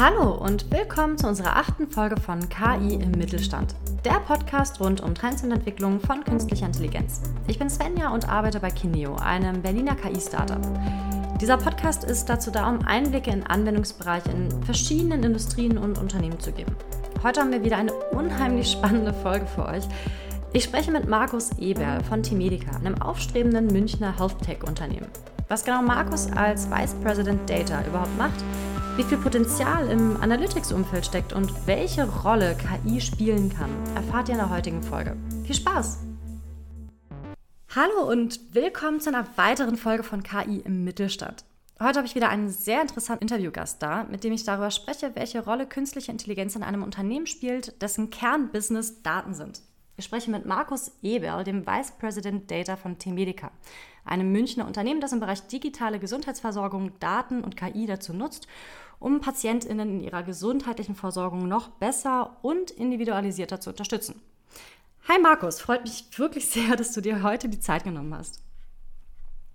Hallo und willkommen zu unserer achten Folge von KI im Mittelstand, der Podcast rund um Trends und Entwicklungen von künstlicher Intelligenz. Ich bin Svenja und arbeite bei Kineo, einem Berliner KI-Startup. Dieser Podcast ist dazu da, um Einblicke in Anwendungsbereiche in verschiedenen Industrien und Unternehmen zu geben. Heute haben wir wieder eine unheimlich spannende Folge für euch. Ich spreche mit Markus Eberl von T-Medica, einem aufstrebenden Münchner Health Tech-Unternehmen. Was genau Markus als Vice President Data überhaupt macht, wie viel Potenzial im Analytics-Umfeld steckt und welche Rolle KI spielen kann, erfahrt ihr in der heutigen Folge. Viel Spaß! Hallo und willkommen zu einer weiteren Folge von KI im Mittelstand. Heute habe ich wieder einen sehr interessanten Interviewgast da, mit dem ich darüber spreche, welche Rolle künstliche Intelligenz in einem Unternehmen spielt, dessen Kernbusiness Daten sind. Ich spreche mit Markus Eberl, dem Vice President Data von T-Medica, einem Münchner Unternehmen, das im Bereich digitale Gesundheitsversorgung Daten und KI dazu nutzt, um PatientInnen in ihrer gesundheitlichen Versorgung noch besser und individualisierter zu unterstützen. Hi Markus, freut mich wirklich sehr, dass du dir heute die Zeit genommen hast.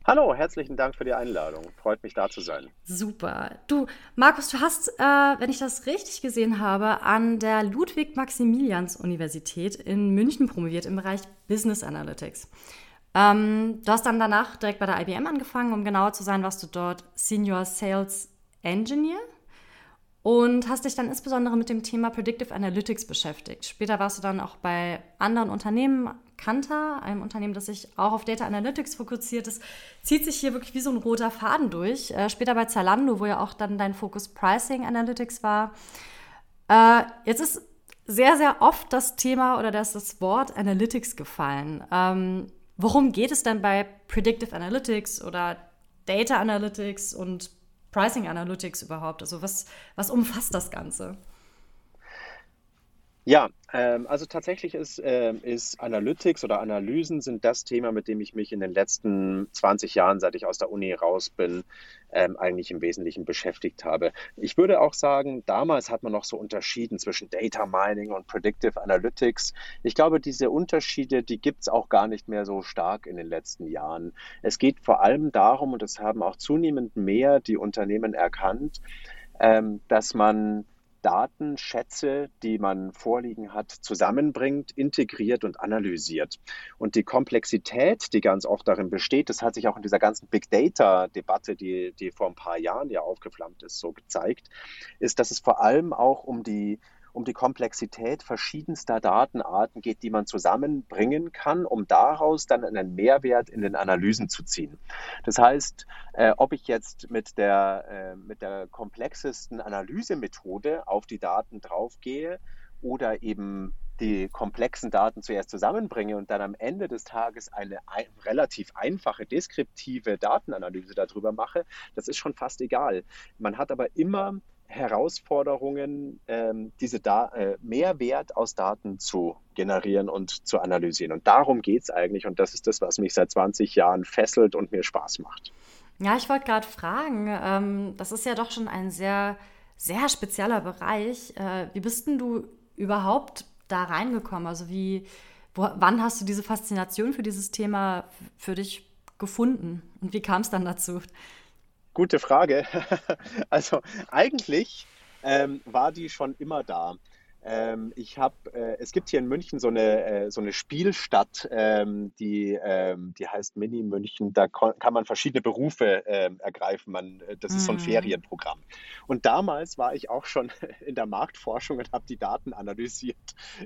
Hallo, herzlichen Dank für die Einladung. Freut mich da zu sein. Super. Du, Markus, du hast, äh, wenn ich das richtig gesehen habe, an der Ludwig-Maximilians-Universität in München promoviert im Bereich Business Analytics. Ähm, du hast dann danach direkt bei der IBM angefangen, um genauer zu sein, was du dort Senior Sales Engineer und hast dich dann insbesondere mit dem Thema Predictive Analytics beschäftigt. Später warst du dann auch bei anderen Unternehmen, Kantar, einem Unternehmen, das sich auch auf Data Analytics fokussiert. Das zieht sich hier wirklich wie so ein roter Faden durch. Äh, später bei Zalando, wo ja auch dann dein Fokus Pricing Analytics war. Äh, jetzt ist sehr, sehr oft das Thema oder das, das Wort Analytics gefallen. Ähm, worum geht es denn bei Predictive Analytics oder Data Analytics und Pricing Analytics überhaupt? Also was, was umfasst das Ganze? Ja, ähm, also tatsächlich ist, ähm, ist Analytics oder Analysen sind das Thema, mit dem ich mich in den letzten 20 Jahren, seit ich aus der Uni raus bin, ähm, eigentlich im Wesentlichen beschäftigt habe. Ich würde auch sagen, damals hat man noch so unterschieden zwischen Data Mining und Predictive Analytics. Ich glaube, diese Unterschiede, die gibt es auch gar nicht mehr so stark in den letzten Jahren. Es geht vor allem darum, und das haben auch zunehmend mehr die Unternehmen erkannt, dass man Datenschätze, die man vorliegen hat, zusammenbringt, integriert und analysiert. Und die Komplexität, die ganz oft darin besteht, das hat sich auch in dieser ganzen Big Data-Debatte, die, die vor ein paar Jahren ja aufgeflammt ist, so gezeigt, ist, dass es vor allem auch um die um die Komplexität verschiedenster Datenarten geht, die man zusammenbringen kann, um daraus dann einen Mehrwert in den Analysen zu ziehen. Das heißt, äh, ob ich jetzt mit der, äh, mit der komplexesten Analysemethode auf die Daten draufgehe oder eben die komplexen Daten zuerst zusammenbringe und dann am Ende des Tages eine ein, relativ einfache, deskriptive Datenanalyse darüber mache, das ist schon fast egal. Man hat aber immer Herausforderungen, ähm, diese da äh, Mehrwert aus Daten zu generieren und zu analysieren. Und darum geht es eigentlich. Und das ist das, was mich seit 20 Jahren fesselt und mir Spaß macht. Ja, ich wollte gerade fragen, ähm, das ist ja doch schon ein sehr, sehr spezieller Bereich. Äh, wie bist denn du überhaupt da reingekommen? Also wie, wo, wann hast du diese Faszination für dieses Thema für dich gefunden? Und wie kam es dann dazu? Gute Frage. Also eigentlich ähm, war die schon immer da. Ähm, ich habe, äh, es gibt hier in München so eine, äh, so eine Spielstadt, ähm, die, ähm, die heißt Mini München. Da kann man verschiedene Berufe ähm, ergreifen. Man, äh, das ist so ein mhm. Ferienprogramm. Und damals war ich auch schon in der Marktforschung und habe die Daten analysiert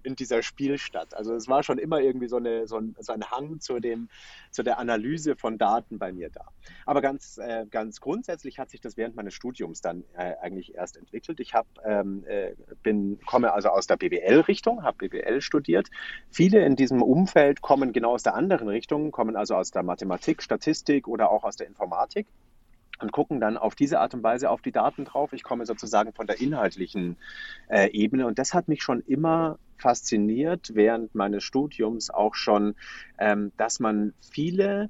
in dieser Spielstadt. Also es war schon immer irgendwie so, eine, so, ein, so ein Hang zu, dem, zu der Analyse von Daten bei mir da. Aber ganz, äh, ganz grundsätzlich hat sich das während meines Studiums dann äh, eigentlich erst entwickelt. Ich hab, ähm, äh, bin, komme also also aus der BWL-Richtung, habe BWL studiert. Viele in diesem Umfeld kommen genau aus der anderen Richtung, kommen also aus der Mathematik, Statistik oder auch aus der Informatik und gucken dann auf diese Art und Weise auf die Daten drauf. Ich komme sozusagen von der inhaltlichen äh, Ebene und das hat mich schon immer fasziniert während meines Studiums auch schon, ähm, dass man viele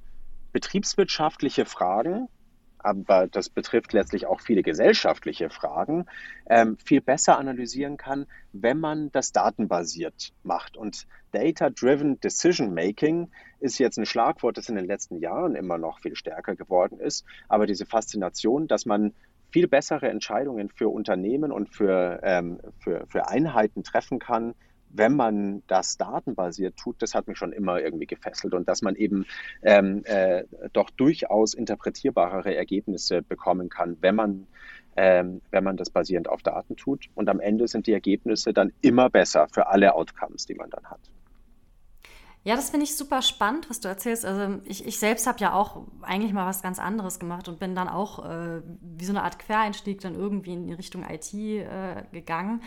betriebswirtschaftliche Fragen aber das betrifft letztlich auch viele gesellschaftliche Fragen, ähm, viel besser analysieren kann, wenn man das datenbasiert macht. Und Data-Driven Decision Making ist jetzt ein Schlagwort, das in den letzten Jahren immer noch viel stärker geworden ist. Aber diese Faszination, dass man viel bessere Entscheidungen für Unternehmen und für, ähm, für, für Einheiten treffen kann, wenn man das datenbasiert tut, das hat mich schon immer irgendwie gefesselt und dass man eben ähm, äh, doch durchaus interpretierbarere Ergebnisse bekommen kann, wenn man, ähm, wenn man das basierend auf Daten tut. Und am Ende sind die Ergebnisse dann immer besser für alle Outcomes, die man dann hat. Ja, das finde ich super spannend, was du erzählst. Also ich, ich selbst habe ja auch eigentlich mal was ganz anderes gemacht und bin dann auch äh, wie so eine Art Quereinstieg dann irgendwie in Richtung IT äh, gegangen.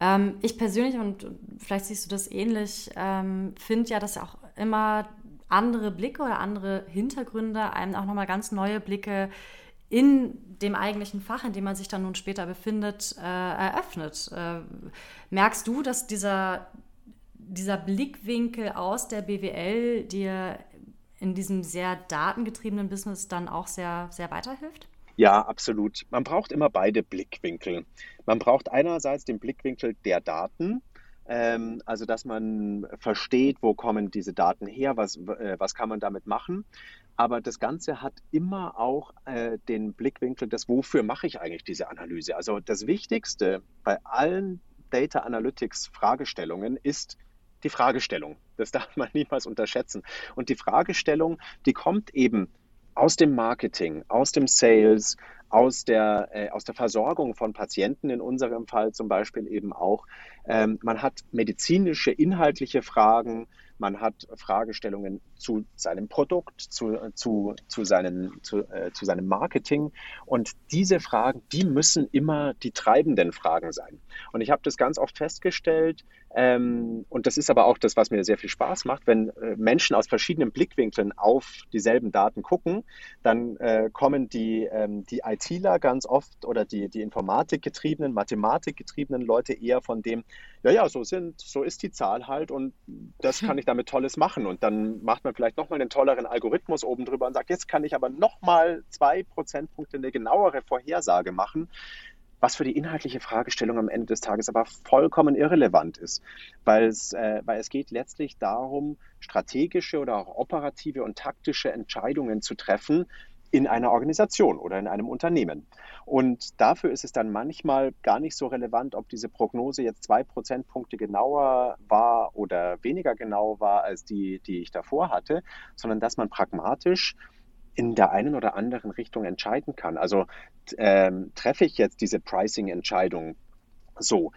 Ähm, ich persönlich, und vielleicht siehst du das ähnlich, ähm, finde ja, dass auch immer andere Blicke oder andere Hintergründe einem auch nochmal ganz neue Blicke in dem eigentlichen Fach, in dem man sich dann nun später befindet, äh, eröffnet. Äh, merkst du, dass dieser, dieser Blickwinkel aus der BWL dir in diesem sehr datengetriebenen Business dann auch sehr, sehr weiterhilft? Ja, absolut. Man braucht immer beide Blickwinkel. Man braucht einerseits den Blickwinkel der Daten, ähm, also dass man versteht, wo kommen diese Daten her, was, äh, was kann man damit machen. Aber das Ganze hat immer auch äh, den Blickwinkel des, wofür mache ich eigentlich diese Analyse? Also das Wichtigste bei allen Data Analytics Fragestellungen ist die Fragestellung. Das darf man niemals unterschätzen. Und die Fragestellung, die kommt eben aus dem Marketing, aus dem Sales, aus der, äh, aus der Versorgung von Patienten in unserem Fall zum Beispiel eben auch. Ähm, man hat medizinische, inhaltliche Fragen, man hat Fragestellungen zu seinem Produkt, zu, zu, zu, seinen, zu, äh, zu seinem Marketing. Und diese Fragen, die müssen immer die treibenden Fragen sein. Und ich habe das ganz oft festgestellt, ähm, und das ist aber auch das, was mir sehr viel Spaß macht, wenn äh, Menschen aus verschiedenen Blickwinkeln auf dieselben Daten gucken, dann äh, kommen die, ähm, die ITler ganz oft oder die, die informatikgetriebenen, mathematikgetriebenen Leute eher von dem, ja, ja, so sind, so ist die Zahl halt und das kann ich damit Tolles machen. Und dann macht man vielleicht nochmal einen tolleren Algorithmus oben drüber und sagt, jetzt kann ich aber nochmal zwei Prozentpunkte eine genauere Vorhersage machen was für die inhaltliche Fragestellung am Ende des Tages aber vollkommen irrelevant ist, weil es, äh, weil es geht letztlich darum, strategische oder auch operative und taktische Entscheidungen zu treffen, in einer Organisation oder in einem Unternehmen. Und dafür ist es dann manchmal gar nicht so relevant, ob diese Prognose jetzt zwei Prozentpunkte genauer war oder weniger genau war als die, die ich davor hatte, sondern dass man pragmatisch in der einen oder anderen Richtung entscheiden kann. Also ähm, treffe ich jetzt diese Pricing-Entscheidung so,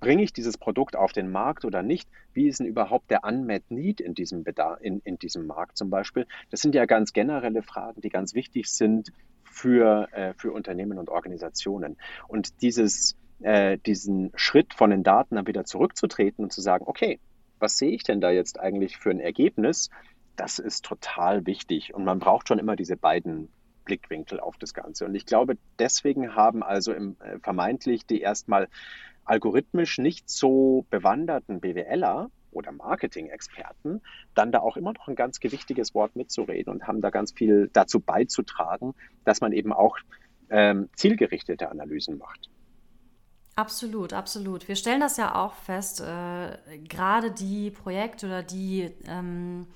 bringe ich dieses Produkt auf den Markt oder nicht? Wie ist denn überhaupt der Unmet Need in diesem, Bedarf, in, in diesem Markt zum Beispiel? Das sind ja ganz generelle Fragen, die ganz wichtig sind für, äh, für Unternehmen und Organisationen. Und dieses, äh, diesen Schritt von den Daten dann wieder zurückzutreten und zu sagen, okay, was sehe ich denn da jetzt eigentlich für ein Ergebnis? Das ist total wichtig. Und man braucht schon immer diese beiden Blickwinkel auf das Ganze. Und ich glaube, deswegen haben also im, äh, vermeintlich die erstmal algorithmisch nicht so bewanderten BWLer oder Marketing-Experten dann da auch immer noch ein ganz gewichtiges Wort mitzureden und haben da ganz viel dazu beizutragen, dass man eben auch ähm, zielgerichtete Analysen macht. Absolut, absolut. Wir stellen das ja auch fest, äh, gerade die Projekte oder die ähm,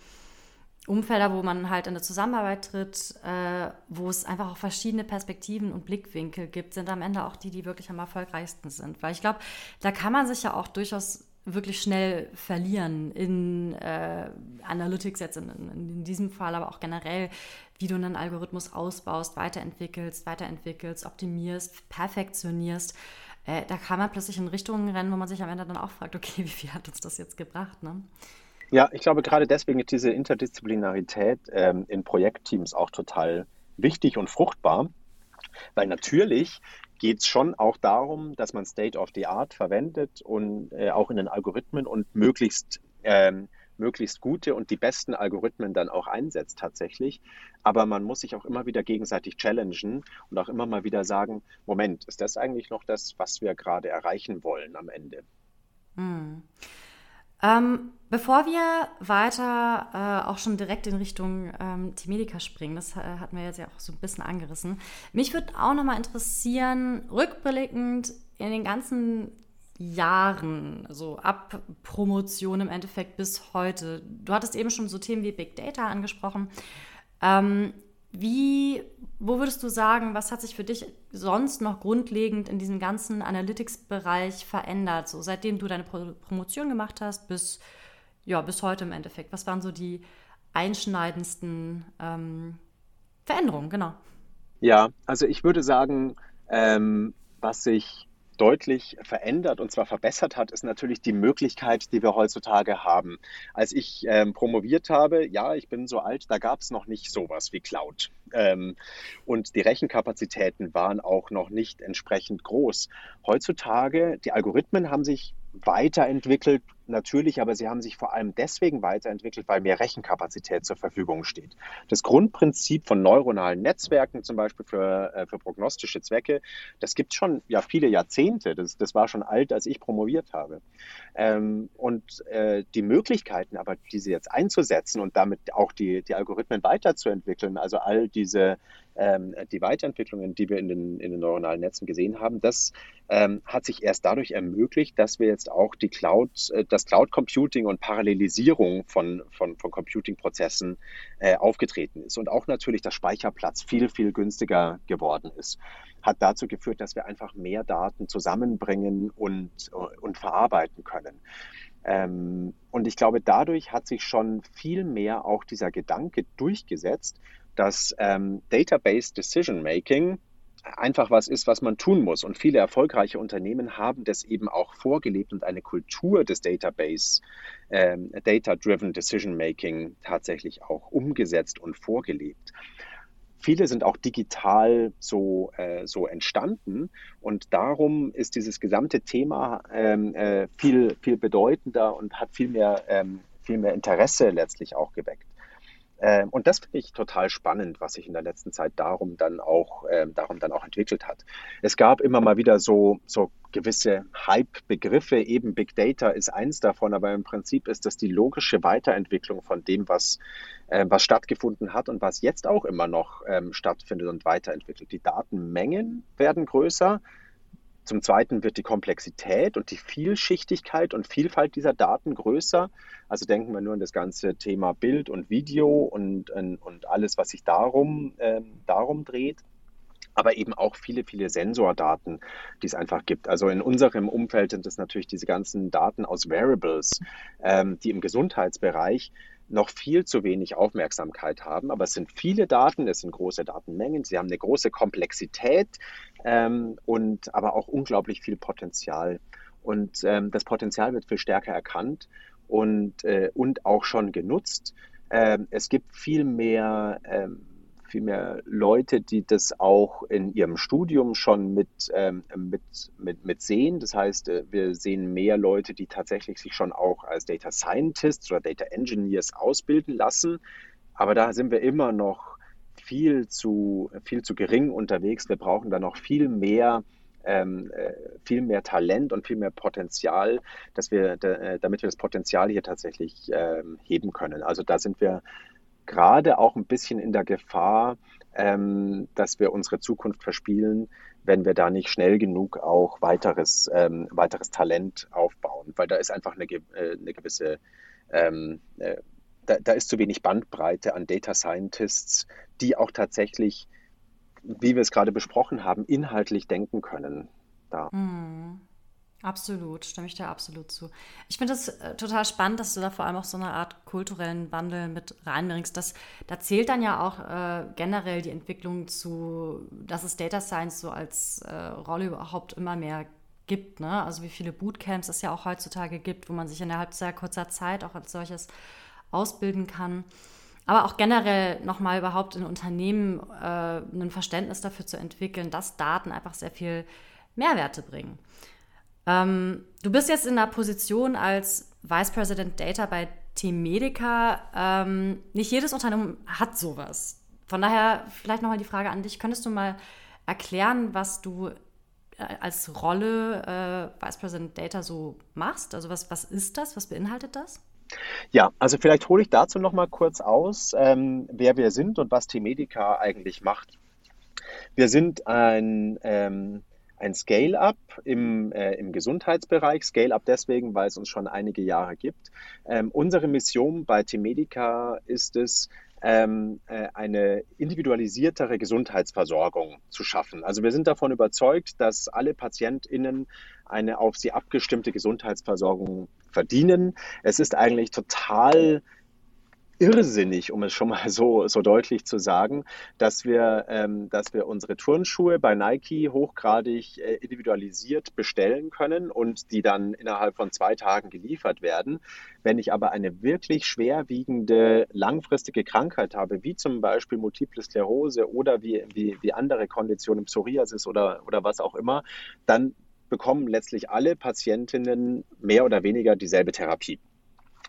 Umfelder, wo man halt in eine Zusammenarbeit tritt, äh, wo es einfach auch verschiedene Perspektiven und Blickwinkel gibt, sind am Ende auch die, die wirklich am erfolgreichsten sind. Weil ich glaube, da kann man sich ja auch durchaus wirklich schnell verlieren in äh, Analytics jetzt in, in, diesem Fall, aber auch generell, wie du einen Algorithmus ausbaust, weiterentwickelst, weiterentwickelst, optimierst, perfektionierst. Äh, da kann man plötzlich in Richtungen rennen, wo man sich am Ende dann auch fragt, okay, wie viel hat uns das jetzt gebracht? Ne? Ja, ich glaube, gerade deswegen ist diese Interdisziplinarität ähm, in Projektteams auch total wichtig und fruchtbar, weil natürlich geht es schon auch darum, dass man State of the Art verwendet und äh, auch in den Algorithmen und möglichst, ähm, möglichst gute und die besten Algorithmen dann auch einsetzt tatsächlich. Aber man muss sich auch immer wieder gegenseitig challengen und auch immer mal wieder sagen, Moment, ist das eigentlich noch das, was wir gerade erreichen wollen am Ende? Hm. Ähm, bevor wir weiter äh, auch schon direkt in Richtung ähm, T-Medica springen, das äh, hatten wir jetzt ja auch so ein bisschen angerissen, mich würde auch nochmal interessieren, rückblickend in den ganzen Jahren, also ab Promotion im Endeffekt bis heute. Du hattest eben schon so Themen wie Big Data angesprochen. Ähm, wie, wo würdest du sagen, was hat sich für dich sonst noch grundlegend in diesem ganzen Analytics-Bereich verändert, so seitdem du deine Pro Promotion gemacht hast bis, ja, bis heute im Endeffekt? Was waren so die einschneidendsten ähm, Veränderungen, genau? Ja, also ich würde sagen, ähm, was sich deutlich verändert und zwar verbessert hat, ist natürlich die Möglichkeit, die wir heutzutage haben. Als ich ähm, promoviert habe, ja, ich bin so alt, da gab es noch nicht sowas wie Cloud. Ähm, und die Rechenkapazitäten waren auch noch nicht entsprechend groß. Heutzutage, die Algorithmen haben sich weiterentwickelt, natürlich, aber sie haben sich vor allem deswegen weiterentwickelt, weil mehr Rechenkapazität zur Verfügung steht. Das Grundprinzip von neuronalen Netzwerken, zum Beispiel für, äh, für prognostische Zwecke, das gibt schon ja viele Jahrzehnte. Das, das war schon alt, als ich promoviert habe. Ähm, und äh, die Möglichkeiten aber, diese jetzt einzusetzen und damit auch die, die Algorithmen weiterzuentwickeln, also all diese ähm, die Weiterentwicklungen, die wir in den, in den neuronalen Netzen gesehen haben, das ähm, hat sich erst dadurch ermöglicht, dass wir jetzt auch die Cloud, äh, das Cloud Computing und Parallelisierung von, von, von Computing-Prozessen äh, aufgetreten ist und auch natürlich der Speicherplatz viel, viel günstiger geworden ist hat dazu geführt, dass wir einfach mehr Daten zusammenbringen und, und verarbeiten können. Ähm, und ich glaube, dadurch hat sich schon viel mehr auch dieser Gedanke durchgesetzt, dass ähm, Database Decision Making einfach was ist, was man tun muss. Und viele erfolgreiche Unternehmen haben das eben auch vorgelebt und eine Kultur des Database, ähm, Data-Driven Decision Making tatsächlich auch umgesetzt und vorgelebt. Viele sind auch digital so, äh, so entstanden und darum ist dieses gesamte Thema ähm, äh, viel, viel bedeutender und hat viel mehr, ähm, viel mehr Interesse letztlich auch geweckt. Ähm, und das finde ich total spannend, was sich in der letzten Zeit darum dann auch, äh, darum dann auch entwickelt hat. Es gab immer mal wieder so, so gewisse Hype-Begriffe, eben Big Data ist eins davon, aber im Prinzip ist das die logische Weiterentwicklung von dem, was, äh, was stattgefunden hat und was jetzt auch immer noch ähm, stattfindet und weiterentwickelt. Die Datenmengen werden größer, zum Zweiten wird die Komplexität und die Vielschichtigkeit und Vielfalt dieser Daten größer. Also denken wir nur an das ganze Thema Bild und Video und, und alles, was sich darum, äh, darum dreht aber eben auch viele, viele Sensordaten, die es einfach gibt. Also in unserem Umfeld sind es natürlich diese ganzen Daten aus Wearables, ähm, die im Gesundheitsbereich noch viel zu wenig Aufmerksamkeit haben. Aber es sind viele Daten, es sind große Datenmengen, sie haben eine große Komplexität ähm, und aber auch unglaublich viel Potenzial. Und ähm, das Potenzial wird viel stärker erkannt und, äh, und auch schon genutzt. Ähm, es gibt viel mehr ähm, viel mehr Leute, die das auch in ihrem Studium schon mit, ähm, mit, mit, mit sehen. Das heißt, äh, wir sehen mehr Leute, die tatsächlich sich schon auch als Data Scientists oder Data Engineers ausbilden lassen. Aber da sind wir immer noch viel zu, viel zu gering unterwegs. Wir brauchen da noch viel mehr ähm, äh, viel mehr Talent und viel mehr Potenzial, dass wir, äh, damit wir das Potenzial hier tatsächlich ähm, heben können. Also da sind wir gerade auch ein bisschen in der Gefahr, ähm, dass wir unsere Zukunft verspielen, wenn wir da nicht schnell genug auch weiteres, ähm, weiteres Talent aufbauen, weil da ist einfach eine, äh, eine gewisse, ähm, äh, da, da, ist zu wenig Bandbreite an Data Scientists, die auch tatsächlich, wie wir es gerade besprochen haben, inhaltlich denken können. Da. Mhm. Absolut, stimme ich dir absolut zu. Ich finde es äh, total spannend, dass du da vor allem auch so eine Art kulturellen Wandel mit reinbringst. Das, da zählt dann ja auch äh, generell die Entwicklung zu, dass es Data Science so als äh, Rolle überhaupt immer mehr gibt. Ne? Also wie viele Bootcamps es ja auch heutzutage gibt, wo man sich innerhalb sehr kurzer Zeit auch als solches ausbilden kann. Aber auch generell nochmal überhaupt in Unternehmen äh, ein Verständnis dafür zu entwickeln, dass Daten einfach sehr viel Mehrwerte bringen. Ähm, du bist jetzt in der Position als Vice President Data bei Team Medica. Ähm, nicht jedes Unternehmen hat sowas. Von daher vielleicht nochmal die Frage an dich. Könntest du mal erklären, was du äh, als Rolle äh, Vice President Data so machst? Also was, was ist das? Was beinhaltet das? Ja, also vielleicht hole ich dazu noch mal kurz aus, ähm, wer wir sind und was Team Medica eigentlich macht. Wir sind ein ähm, ein Scale-up im, äh, im Gesundheitsbereich. Scale-up deswegen, weil es uns schon einige Jahre gibt. Ähm, unsere Mission bei Temedica ist es, ähm, äh, eine individualisiertere Gesundheitsversorgung zu schaffen. Also wir sind davon überzeugt, dass alle PatientInnen eine auf sie abgestimmte Gesundheitsversorgung verdienen. Es ist eigentlich total irrsinnig, um es schon mal so, so deutlich zu sagen, dass wir, ähm, dass wir unsere Turnschuhe bei Nike hochgradig äh, individualisiert bestellen können und die dann innerhalb von zwei Tagen geliefert werden. Wenn ich aber eine wirklich schwerwiegende, langfristige Krankheit habe, wie zum Beispiel Multiple Sklerose oder wie, wie, wie andere Konditionen, Psoriasis oder, oder was auch immer, dann bekommen letztlich alle Patientinnen mehr oder weniger dieselbe Therapie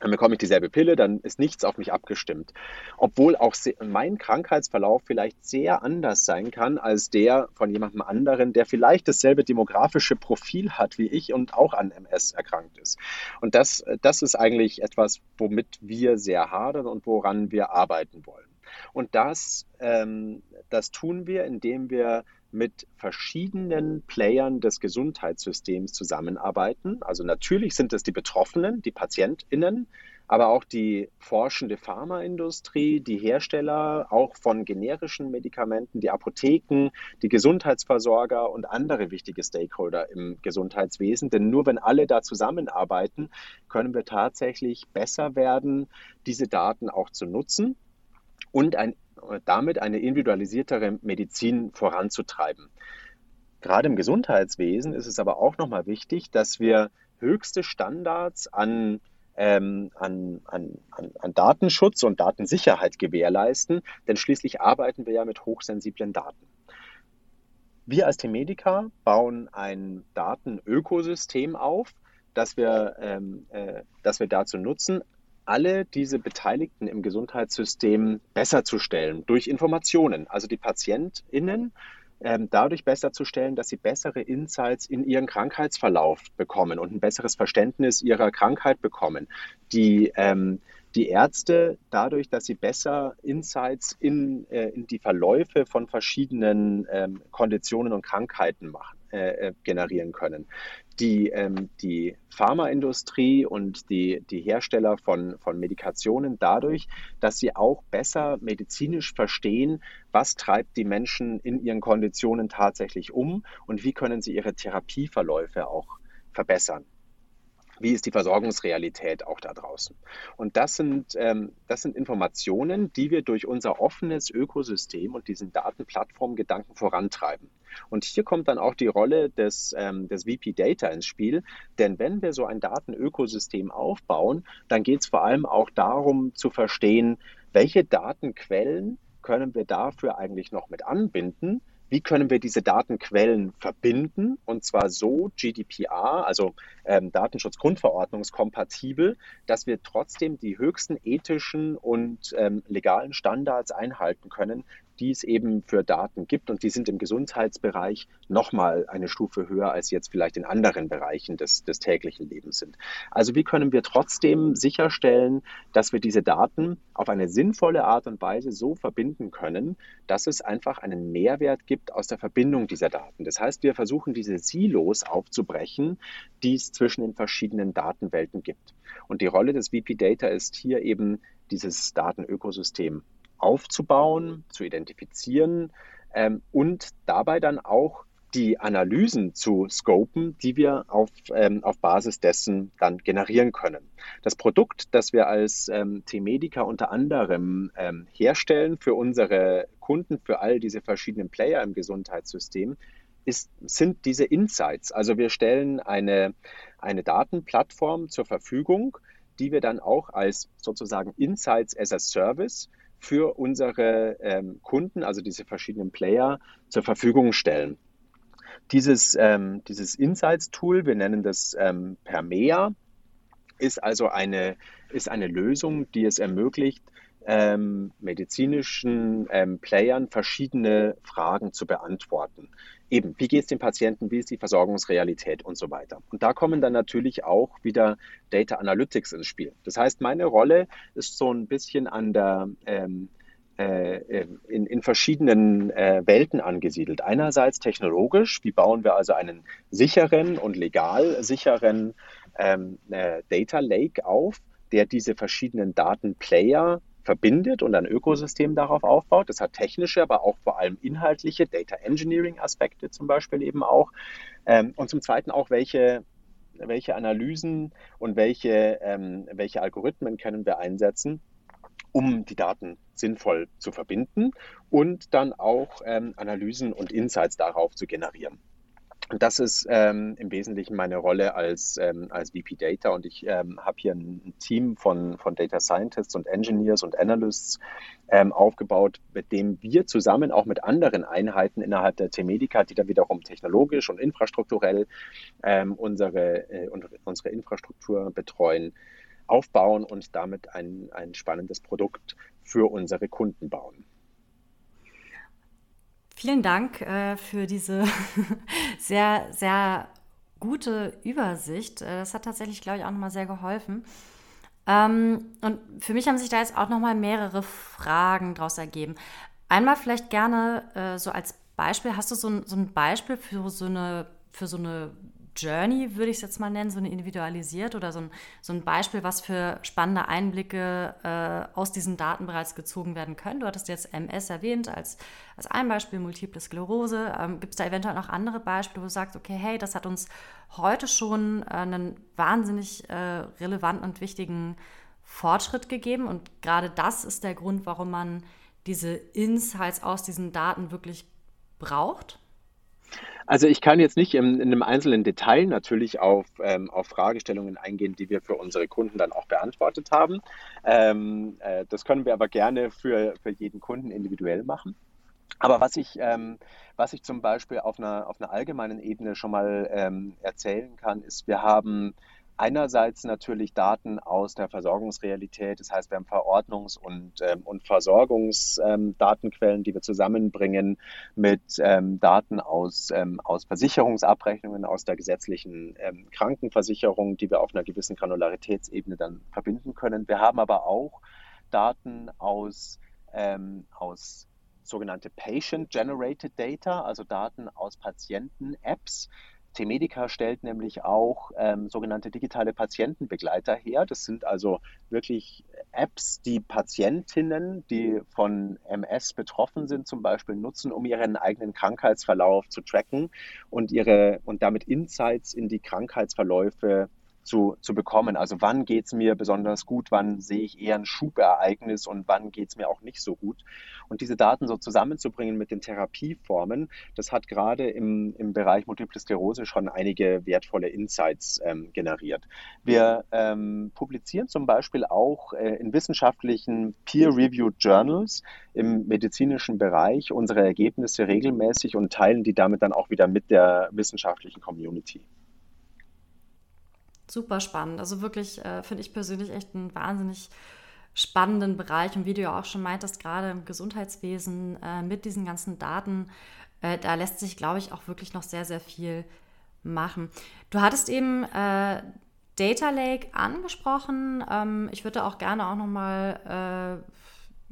dann bekomme ich dieselbe Pille, dann ist nichts auf mich abgestimmt. Obwohl auch mein Krankheitsverlauf vielleicht sehr anders sein kann als der von jemandem anderen, der vielleicht dasselbe demografische Profil hat wie ich und auch an MS erkrankt ist. Und das, das ist eigentlich etwas, womit wir sehr hadern und woran wir arbeiten wollen. Und das, ähm, das tun wir, indem wir mit verschiedenen Playern des Gesundheitssystems zusammenarbeiten. Also natürlich sind es die Betroffenen, die Patientinnen, aber auch die forschende Pharmaindustrie, die Hersteller auch von generischen Medikamenten, die Apotheken, die Gesundheitsversorger und andere wichtige Stakeholder im Gesundheitswesen. Denn nur wenn alle da zusammenarbeiten, können wir tatsächlich besser werden, diese Daten auch zu nutzen und ein damit eine individualisiertere Medizin voranzutreiben. Gerade im Gesundheitswesen ist es aber auch nochmal wichtig, dass wir höchste Standards an, ähm, an, an, an, Datenschutz und Datensicherheit gewährleisten, denn schließlich arbeiten wir ja mit hochsensiblen Daten. Wir als T-Medica bauen ein Datenökosystem auf, das wir, ähm, äh, das wir dazu nutzen, alle diese Beteiligten im Gesundheitssystem besser zu stellen durch Informationen. Also die PatientInnen ähm, dadurch besser zu stellen, dass sie bessere Insights in ihren Krankheitsverlauf bekommen und ein besseres Verständnis ihrer Krankheit bekommen. Die, ähm, die Ärzte dadurch, dass sie besser Insights in, äh, in die Verläufe von verschiedenen ähm, Konditionen und Krankheiten machen, äh, äh generieren können. Die, ähm, die Pharmaindustrie und die, die Hersteller von, von Medikationen dadurch, dass sie auch besser medizinisch verstehen, was treibt die Menschen in ihren Konditionen tatsächlich um und wie können sie ihre Therapieverläufe auch verbessern wie ist die Versorgungsrealität auch da draußen. Und das sind, ähm, das sind Informationen, die wir durch unser offenes Ökosystem und diesen Datenplattformgedanken vorantreiben. Und hier kommt dann auch die Rolle des, ähm, des VP Data ins Spiel, denn wenn wir so ein Datenökosystem aufbauen, dann geht es vor allem auch darum zu verstehen, welche Datenquellen können wir dafür eigentlich noch mit anbinden, wie können wir diese Datenquellen verbinden? Und zwar so GDPR, also ähm, Datenschutzgrundverordnungskompatibel, dass wir trotzdem die höchsten ethischen und ähm, legalen Standards einhalten können, die es eben für Daten gibt. Und die sind im Gesundheitsbereich nochmal eine Stufe höher, als jetzt vielleicht in anderen Bereichen des, des täglichen Lebens sind. Also wie können wir trotzdem sicherstellen, dass wir diese Daten auf eine sinnvolle Art und Weise so verbinden können, dass es einfach einen Mehrwert gibt aus der Verbindung dieser Daten. Das heißt, wir versuchen diese Silos aufzubrechen, die es zwischen den verschiedenen Datenwelten gibt. Und die Rolle des VP Data ist hier eben dieses Datenökosystem aufzubauen, zu identifizieren ähm, und dabei dann auch die Analysen zu scopen, die wir auf, ähm, auf Basis dessen dann generieren können. Das Produkt, das wir als ähm, T-Medica unter anderem ähm, herstellen für unsere Kunden, für all diese verschiedenen Player im Gesundheitssystem, ist, sind diese Insights. Also wir stellen eine, eine Datenplattform zur Verfügung, die wir dann auch als sozusagen Insights as a Service für unsere ähm, Kunden, also diese verschiedenen Player, zur Verfügung stellen. Dieses, ähm, dieses Insights-Tool, wir nennen das ähm, Permea, ist also eine, ist eine Lösung, die es ermöglicht, ähm, medizinischen ähm, Playern verschiedene Fragen zu beantworten. Eben, wie geht es den Patienten, wie ist die Versorgungsrealität und so weiter. Und da kommen dann natürlich auch wieder Data Analytics ins Spiel. Das heißt, meine Rolle ist so ein bisschen an der ähm, äh, in, in, verschiedenen äh, Welten angesiedelt. Einerseits technologisch, wie bauen wir also einen sicheren und legal sicheren ähm, äh, Data Lake auf, der diese verschiedenen Datenplayer verbindet und ein Ökosystem darauf aufbaut. Das hat technische, aber auch vor allem inhaltliche Data Engineering Aspekte zum Beispiel eben auch. Ähm, und zum Zweiten auch, welche, welche Analysen und welche, ähm, welche Algorithmen können wir einsetzen, um die Daten sinnvoll zu verbinden und dann auch ähm, Analysen und Insights darauf zu generieren. Das ist ähm, im Wesentlichen meine Rolle als, ähm, als VP Data. Und ich ähm, habe hier ein Team von, von Data Scientists und Engineers und Analysts ähm, aufgebaut, mit dem wir zusammen auch mit anderen Einheiten innerhalb der T-Medica, die dann wiederum technologisch und infrastrukturell ähm, unsere, äh, unsere Infrastruktur betreuen, aufbauen und damit ein, ein spannendes Produkt für unsere Kunden bauen. Vielen Dank äh, für diese sehr, sehr gute Übersicht. Äh, das hat tatsächlich, glaube ich, auch nochmal sehr geholfen. Ähm, und für mich haben sich da jetzt auch nochmal mehrere Fragen daraus ergeben. Einmal vielleicht gerne äh, so als Beispiel, hast du so ein, so ein Beispiel für so eine, für so eine Journey, würde ich es jetzt mal nennen, so eine individualisiert oder so ein, so ein Beispiel, was für spannende Einblicke äh, aus diesen Daten bereits gezogen werden können. Du hattest jetzt MS erwähnt als, als ein Beispiel, Multiple Sklerose. Ähm, Gibt es da eventuell noch andere Beispiele, wo du sagst, okay, hey, das hat uns heute schon äh, einen wahnsinnig äh, relevanten und wichtigen Fortschritt gegeben und gerade das ist der Grund, warum man diese Insights aus diesen Daten wirklich braucht? Also ich kann jetzt nicht in, in einem einzelnen Detail natürlich auf, ähm, auf Fragestellungen eingehen, die wir für unsere Kunden dann auch beantwortet haben. Ähm, äh, das können wir aber gerne für, für jeden Kunden individuell machen. Aber was ich, ähm, was ich zum Beispiel auf einer, auf einer allgemeinen Ebene schon mal ähm, erzählen kann, ist, wir haben einerseits natürlich Daten aus der Versorgungsrealität, das heißt, wir haben Verordnungs- und, ähm, und Versorgungsdatenquellen, ähm, die wir zusammenbringen mit ähm, Daten aus, ähm, aus Versicherungsabrechnungen, aus der gesetzlichen ähm, Krankenversicherung, die wir auf einer gewissen Granularitätsebene dann verbinden können. Wir haben aber auch Daten aus, ähm, aus sogenannte Patient-Generated Data, also Daten aus Patienten-Apps, T-Medica stellt nämlich auch ähm, sogenannte digitale Patientenbegleiter her. Das sind also wirklich Apps, die Patientinnen, die von MS betroffen sind, zum Beispiel nutzen, um ihren eigenen Krankheitsverlauf zu tracken und ihre und damit Insights in die Krankheitsverläufe zu, zu bekommen. Also wann geht es mir besonders gut, wann sehe ich eher ein Schubereignis und wann geht es mir auch nicht so gut. Und diese Daten so zusammenzubringen mit den Therapieformen, das hat gerade im, im Bereich Multiple Sklerose schon einige wertvolle Insights ähm, generiert. Wir ähm, publizieren zum Beispiel auch äh, in wissenschaftlichen Peer-Reviewed Journals im medizinischen Bereich unsere Ergebnisse regelmäßig und teilen die damit dann auch wieder mit der wissenschaftlichen Community super spannend. Also wirklich äh, finde ich persönlich echt einen wahnsinnig spannenden Bereich. Und wie du ja auch schon meintest, gerade im Gesundheitswesen äh, mit diesen ganzen Daten, äh, da lässt sich, glaube ich, auch wirklich noch sehr, sehr viel machen. Du hattest eben äh, Data Lake angesprochen. Ähm, ich würde auch gerne auch nochmal äh,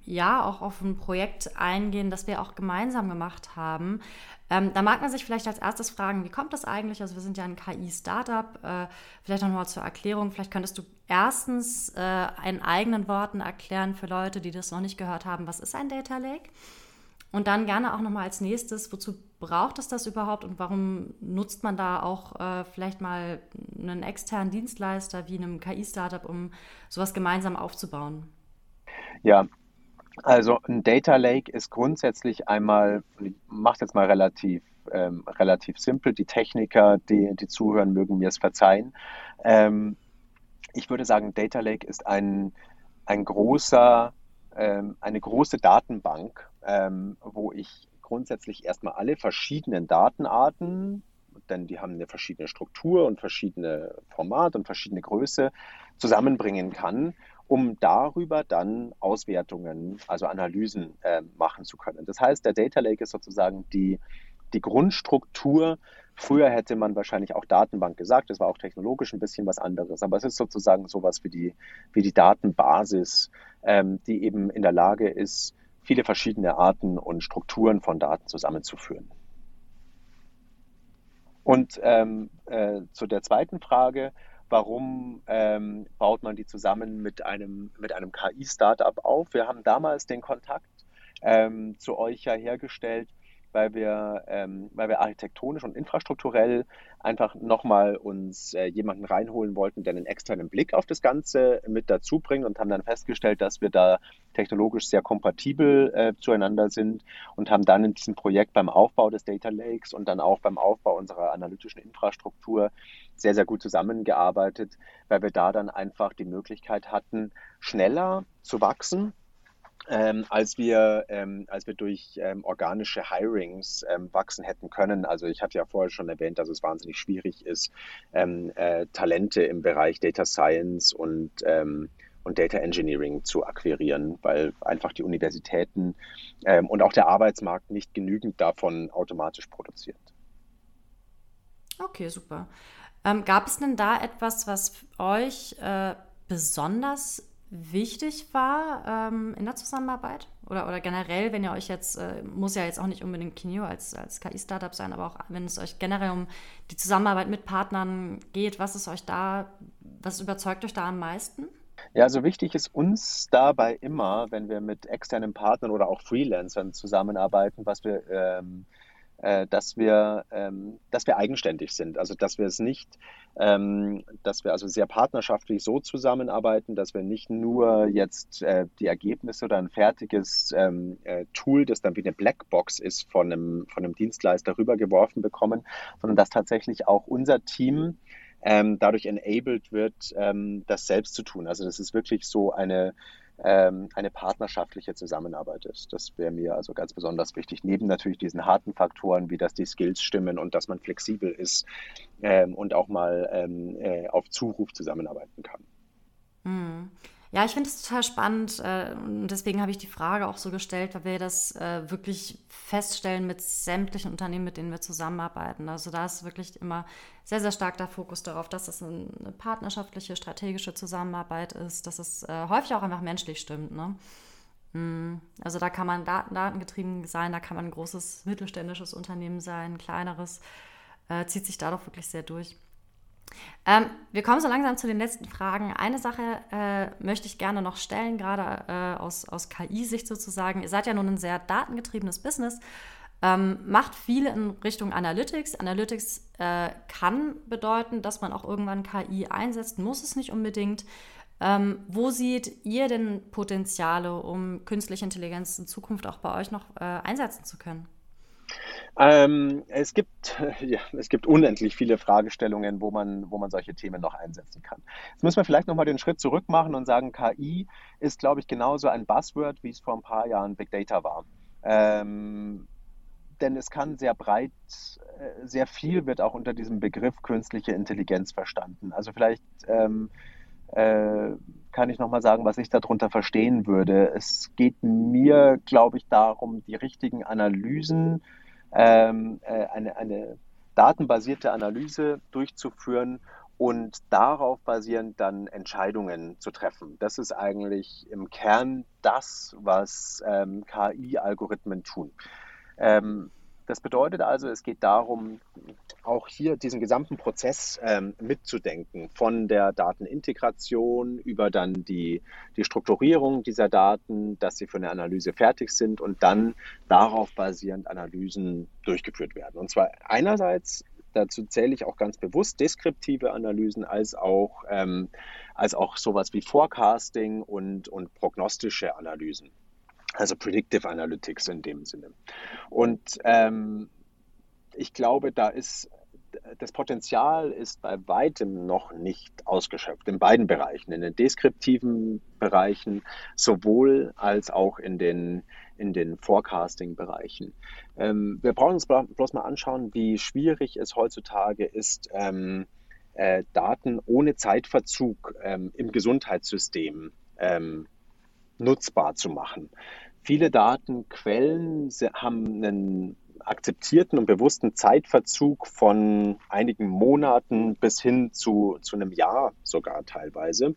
ja auch auf ein Projekt eingehen, das wir auch gemeinsam gemacht haben. Ähm, da mag man sich vielleicht als erstes fragen, wie kommt das eigentlich? Also wir sind ja ein KI-Startup. Äh, vielleicht noch mal zur Erklärung. Vielleicht könntest du erstens äh, in eigenen Worten erklären für Leute, die das noch nicht gehört haben, was ist ein Data Lake? Und dann gerne auch noch mal als nächstes, wozu braucht es das überhaupt und warum nutzt man da auch äh, vielleicht mal einen externen Dienstleister wie einem KI-Startup, um sowas gemeinsam aufzubauen? Ja, also ein Data Lake ist grundsätzlich einmal, ich mache jetzt mal relativ, ähm, relativ simpel, die Techniker, die, die zuhören, mögen mir es verzeihen. Ähm, ich würde sagen, Data Lake ist ein, ein großer, ähm, eine große Datenbank, ähm, wo ich grundsätzlich erstmal alle verschiedenen Datenarten, denn die haben eine verschiedene Struktur und verschiedene Format und verschiedene Größe, zusammenbringen kann um darüber dann Auswertungen, also Analysen äh, machen zu können. Das heißt, der Data Lake ist sozusagen die, die Grundstruktur. Früher hätte man wahrscheinlich auch Datenbank gesagt, das war auch technologisch ein bisschen was anderes, aber es ist sozusagen sowas wie die, wie die Datenbasis, ähm, die eben in der Lage ist, viele verschiedene Arten und Strukturen von Daten zusammenzuführen. Und ähm, äh, zu der zweiten Frage, warum ähm, baut man die zusammen mit einem, mit einem KI-Startup auf? Wir haben damals den Kontakt ähm, zu euch ja hergestellt, weil wir, ähm, weil wir architektonisch und infrastrukturell einfach nochmal uns äh, jemanden reinholen wollten, der einen externen Blick auf das Ganze mit dazu bringt und haben dann festgestellt, dass wir da technologisch sehr kompatibel äh, zueinander sind und haben dann in diesem Projekt beim Aufbau des Data Lakes und dann auch beim Aufbau unserer analytischen Infrastruktur sehr, sehr gut zusammengearbeitet, weil wir da dann einfach die Möglichkeit hatten, schneller zu wachsen ähm, als, wir, ähm, als wir durch ähm, organische Hirings ähm, wachsen hätten können. Also ich hatte ja vorher schon erwähnt, dass es wahnsinnig schwierig ist, ähm, äh, Talente im Bereich Data Science und, ähm, und Data Engineering zu akquirieren, weil einfach die Universitäten und auch der Arbeitsmarkt nicht genügend davon automatisch produziert. Okay, super. gab es denn da etwas, was euch äh, besonders wichtig war ähm, in der Zusammenarbeit? Oder, oder generell, wenn ihr euch jetzt, äh, muss ja jetzt auch nicht unbedingt Kineo als, als KI-Startup sein, aber auch wenn es euch generell um die Zusammenarbeit mit Partnern geht, was ist euch da, was überzeugt euch da am meisten? Ja, also wichtig ist uns dabei immer, wenn wir mit externen Partnern oder auch Freelancern zusammenarbeiten, was wir ähm, äh, dass wir, ähm, dass wir eigenständig sind. Also dass wir es nicht, ähm, dass wir also sehr partnerschaftlich so zusammenarbeiten, dass wir nicht nur jetzt äh, die Ergebnisse oder ein fertiges ähm, äh, Tool, das dann wie eine Blackbox ist, von einem, von einem Dienstleister rübergeworfen bekommen, sondern dass tatsächlich auch unser Team ähm, dadurch enabled wird, ähm, das selbst zu tun. Also das ist wirklich so eine ähm, eine partnerschaftliche Zusammenarbeit ist. Das wäre mir also ganz besonders wichtig. Neben natürlich diesen harten Faktoren, wie dass die Skills stimmen und dass man flexibel ist ähm, und auch mal ähm, äh, auf Zuruf zusammenarbeiten kann. Mhm. Ja, ich finde es total spannend äh, und deswegen habe ich die Frage auch so gestellt, weil wir das äh, wirklich feststellen mit sämtlichen Unternehmen, mit denen wir zusammenarbeiten. Also da ist wirklich immer sehr, sehr stark der Fokus darauf, dass es eine partnerschaftliche, strategische Zusammenarbeit ist, dass es äh, häufig auch einfach menschlich stimmt. Ne? Mm, also da kann man daten, datengetrieben sein, da kann man ein großes mittelständisches Unternehmen sein, ein kleineres, zieht sich da doch wirklich sehr durch. Ähm, wir kommen so langsam zu den letzten Fragen. Eine Sache äh, möchte ich gerne noch stellen, gerade äh, aus, aus KI-Sicht sozusagen. Ihr seid ja nun ein sehr datengetriebenes Business, ähm, macht viel in Richtung Analytics. Analytics äh, kann bedeuten, dass man auch irgendwann KI einsetzt, muss es nicht unbedingt. Ähm, wo seht ihr denn Potenziale, um künstliche Intelligenz in Zukunft auch bei euch noch äh, einsetzen zu können? Ähm, es, gibt, ja, es gibt unendlich viele Fragestellungen, wo man, wo man solche Themen noch einsetzen kann. Jetzt müssen wir vielleicht nochmal den Schritt zurück machen und sagen, KI ist, glaube ich, genauso ein Buzzword, wie es vor ein paar Jahren Big Data war. Ähm, denn es kann sehr breit, äh, sehr viel wird auch unter diesem Begriff künstliche Intelligenz verstanden. Also vielleicht ähm, äh, kann ich nochmal sagen, was ich darunter verstehen würde. Es geht mir, glaube ich, darum, die richtigen Analysen ähm, äh, eine, eine datenbasierte Analyse durchzuführen und darauf basierend dann Entscheidungen zu treffen. Das ist eigentlich im Kern das, was ähm, KI-Algorithmen tun. Ähm, das bedeutet also, es geht darum, auch hier diesen gesamten Prozess ähm, mitzudenken, von der Datenintegration über dann die, die Strukturierung dieser Daten, dass sie für eine Analyse fertig sind und dann darauf basierend Analysen durchgeführt werden. Und zwar einerseits dazu zähle ich auch ganz bewusst deskriptive Analysen als auch, ähm, als auch sowas wie Forecasting und, und prognostische Analysen. Also Predictive Analytics in dem Sinne. Und ähm, ich glaube, da ist das Potenzial ist bei weitem noch nicht ausgeschöpft in beiden Bereichen, in den deskriptiven Bereichen sowohl als auch in den, in den Forecasting-Bereichen. Ähm, wir brauchen uns bloß mal anschauen, wie schwierig es heutzutage ist, ähm, äh, Daten ohne Zeitverzug ähm, im Gesundheitssystem ähm, nutzbar zu machen. Viele Datenquellen haben einen akzeptierten und bewussten Zeitverzug von einigen Monaten bis hin zu, zu einem Jahr sogar teilweise.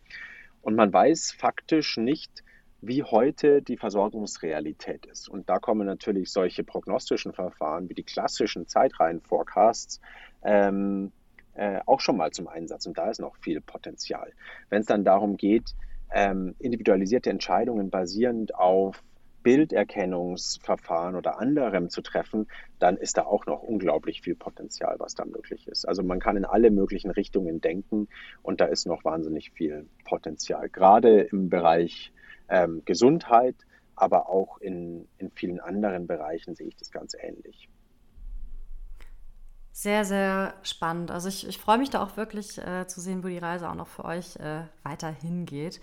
Und man weiß faktisch nicht, wie heute die Versorgungsrealität ist. Und da kommen natürlich solche prognostischen Verfahren wie die klassischen Zeitreihen-Forecasts ähm, äh, auch schon mal zum Einsatz und da ist noch viel Potenzial. Wenn es dann darum geht, ähm, individualisierte Entscheidungen basierend auf Bilderkennungsverfahren oder anderem zu treffen, dann ist da auch noch unglaublich viel Potenzial, was da möglich ist. Also man kann in alle möglichen Richtungen denken und da ist noch wahnsinnig viel Potenzial, gerade im Bereich ähm, Gesundheit, aber auch in, in vielen anderen Bereichen sehe ich das ganz ähnlich. Sehr, sehr spannend. Also ich, ich freue mich da auch wirklich äh, zu sehen, wo die Reise auch noch für euch äh, weiter hingeht.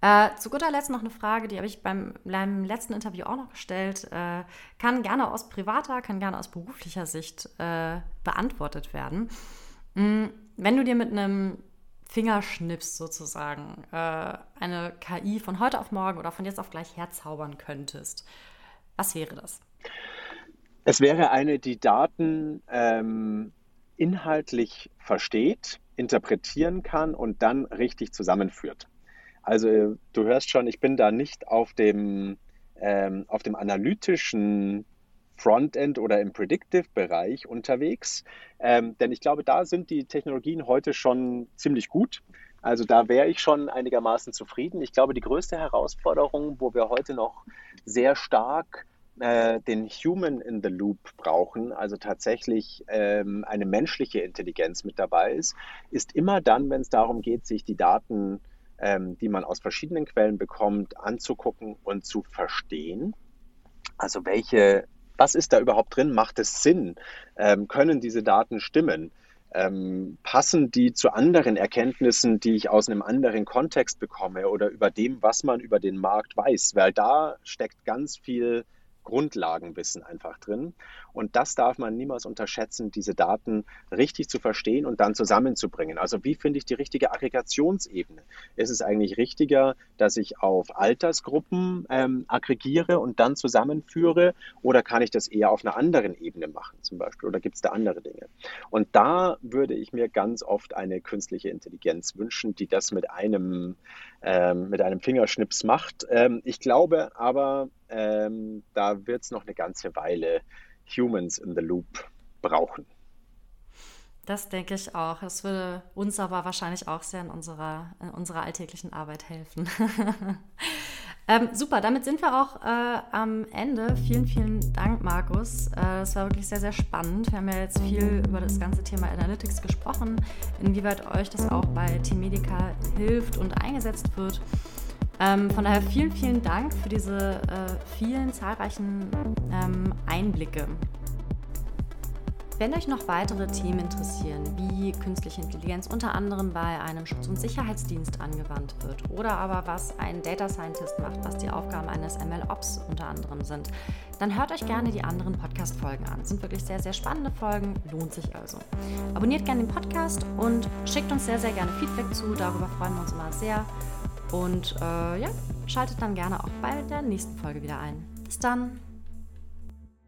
Äh, zu guter Letzt noch eine Frage, die habe ich beim, beim letzten Interview auch noch gestellt. Äh, kann gerne aus privater, kann gerne aus beruflicher Sicht äh, beantwortet werden. Mhm, wenn du dir mit einem Fingerschnips sozusagen äh, eine KI von heute auf morgen oder von jetzt auf gleich herzaubern könntest, was wäre das? Es wäre eine, die Daten ähm, inhaltlich versteht, interpretieren kann und dann richtig zusammenführt. Also du hörst schon, ich bin da nicht auf dem, ähm, auf dem analytischen Frontend oder im Predictive-Bereich unterwegs, ähm, denn ich glaube, da sind die Technologien heute schon ziemlich gut. Also da wäre ich schon einigermaßen zufrieden. Ich glaube, die größte Herausforderung, wo wir heute noch sehr stark äh, den Human in the Loop brauchen, also tatsächlich ähm, eine menschliche Intelligenz mit dabei ist, ist immer dann, wenn es darum geht, sich die Daten äh, ähm, die man aus verschiedenen Quellen bekommt, anzugucken und zu verstehen. Also welche, was ist da überhaupt drin? Macht es Sinn? Ähm, können diese Daten stimmen? Ähm, passen die zu anderen Erkenntnissen, die ich aus einem anderen Kontext bekomme oder über dem, was man über den Markt weiß? Weil da steckt ganz viel Grundlagenwissen einfach drin. Und das darf man niemals unterschätzen, diese Daten richtig zu verstehen und dann zusammenzubringen. Also wie finde ich die richtige Aggregationsebene? Ist es eigentlich richtiger, dass ich auf Altersgruppen ähm, aggregiere und dann zusammenführe? Oder kann ich das eher auf einer anderen Ebene machen zum Beispiel? Oder gibt es da andere Dinge? Und da würde ich mir ganz oft eine künstliche Intelligenz wünschen, die das mit einem, ähm, mit einem Fingerschnips macht. Ähm, ich glaube aber, ähm, da wird es noch eine ganze Weile Humans in the Loop brauchen. Das denke ich auch. Es würde uns aber wahrscheinlich auch sehr in unserer, in unserer alltäglichen Arbeit helfen. ähm, super, damit sind wir auch äh, am Ende. Vielen, vielen Dank, Markus. Äh, das war wirklich sehr, sehr spannend. Wir haben ja jetzt viel über das ganze Thema Analytics gesprochen, inwieweit euch das auch bei Team Medica hilft und eingesetzt wird. Ähm, von daher vielen, vielen Dank für diese äh, vielen zahlreichen ähm, Einblicke. Wenn euch noch weitere Themen interessieren, wie künstliche Intelligenz unter anderem bei einem Schutz- und Sicherheitsdienst angewandt wird oder aber was ein Data Scientist macht, was die Aufgaben eines ML-Ops unter anderem sind, dann hört euch gerne die anderen Podcast-Folgen an. Das sind wirklich sehr, sehr spannende Folgen, lohnt sich also. Abonniert gerne den Podcast und schickt uns sehr, sehr gerne Feedback zu, darüber freuen wir uns immer sehr. Und äh, ja, schaltet dann gerne auch bei der nächsten Folge wieder ein. Bis dann!